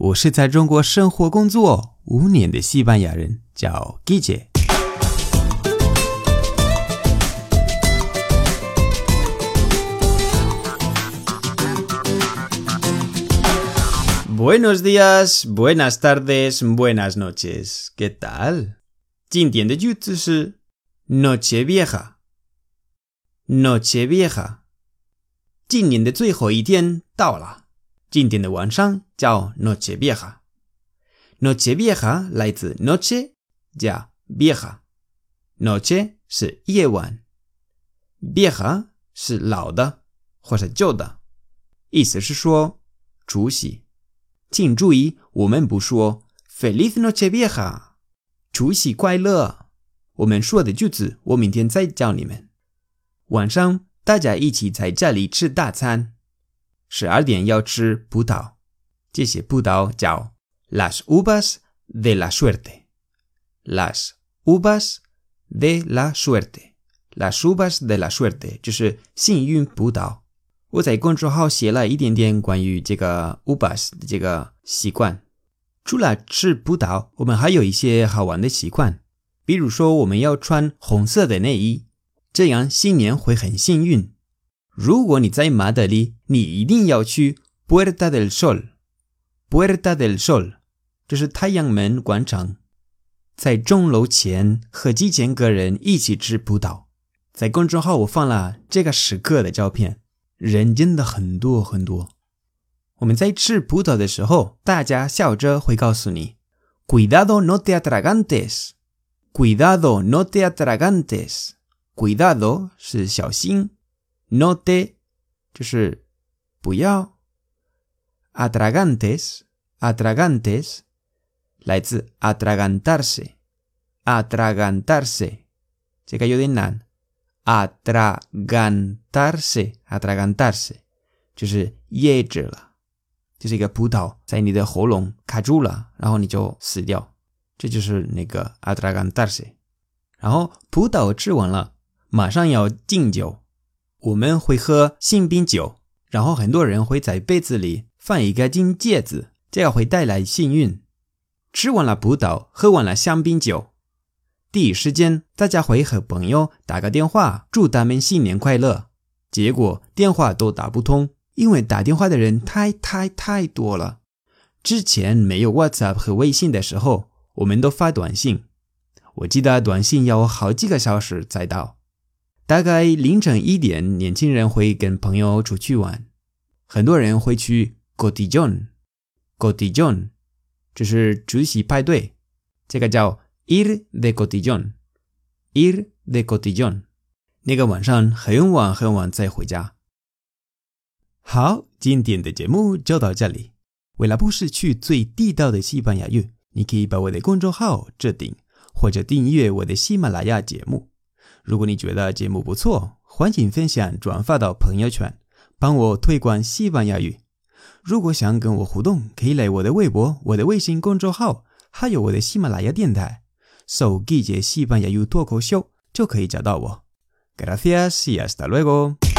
我是在中国生活工作五年的西班牙人，叫 Guille。Buenos días, buenas tardes, buenas noches. ¿Qué tal? 今天的句子是 Noche vieja。Noche vieja。今年的最后一天到了。 今天的晚上叫 Noche vieja。Noche vieja 来自 noche 加 vieja。Noche 是夜晚，vieja 是老的或者旧的，意思是说除夕。请注意，我们不说 Feliz Noche Vieja，除夕快乐。我们说的句子，我明天再教你们。晚上大家一起在家里吃大餐，十二点要吃葡萄，这些葡萄叫 las uvas de la suerte，las uvas de la suerte，las uvas de la suerte 就是幸运葡萄。我在公众号写了一点点关于这个 ubas 的这个习惯。除了吃葡萄，我们还有一些好玩的习惯，比如说我们要穿红色的内衣，这样新年会很幸运。如果你在马德里，你一定要去 Puerta del Sol，Puerta del Sol，这是太阳门广场，在钟楼前和几千个人一起吃葡萄。在公众号我放了这个时刻的照片。人真的很多很多。我们在吃葡萄的时候，大家笑着会告诉你：“Cuidado, no te atragantes. Cuidado, no te atragantes. Cuidado 是小心，no te 就是不要，atragantes atragantes 来自 atragantarse atragantarse 这个有点难。atragantarse，atragantarse，就是噎着了，就是一个葡萄在你的喉咙卡住了，然后你就死掉，这就是那个 atragantarse。然后葡萄吃完了，马上要敬酒，我们会喝香槟酒，然后很多人会在杯子里放一个金戒指，这样会带来幸运。吃完了葡萄，喝完了香槟酒。第一时间，大家会和朋友打个电话，祝他们新年快乐。结果电话都打不通，因为打电话的人太太太多了。之前没有 WhatsApp 和微信的时候，我们都发短信。我记得短信要好几个小时才到。大概凌晨一点，年轻人会跟朋友出去玩，很多人会去 Cotillon，Cotillon，这是除夕派对，这个叫。Ir de cotillón，ir de cotillón，那个晚上很晚很晚再回家。好，今天的节目就到这里。为了不失去最地道的西班牙语，你可以把我的公众号置顶，或者订阅我的喜马拉雅节目。如果你觉得节目不错，欢迎分享转发到朋友圈，帮我推广西班牙语。如果想跟我互动，可以来我的微博、我的微信公众号，还有我的喜马拉雅电台。搜“季节西班牙语脱口秀”就可以找到我。Gracias y hasta luego。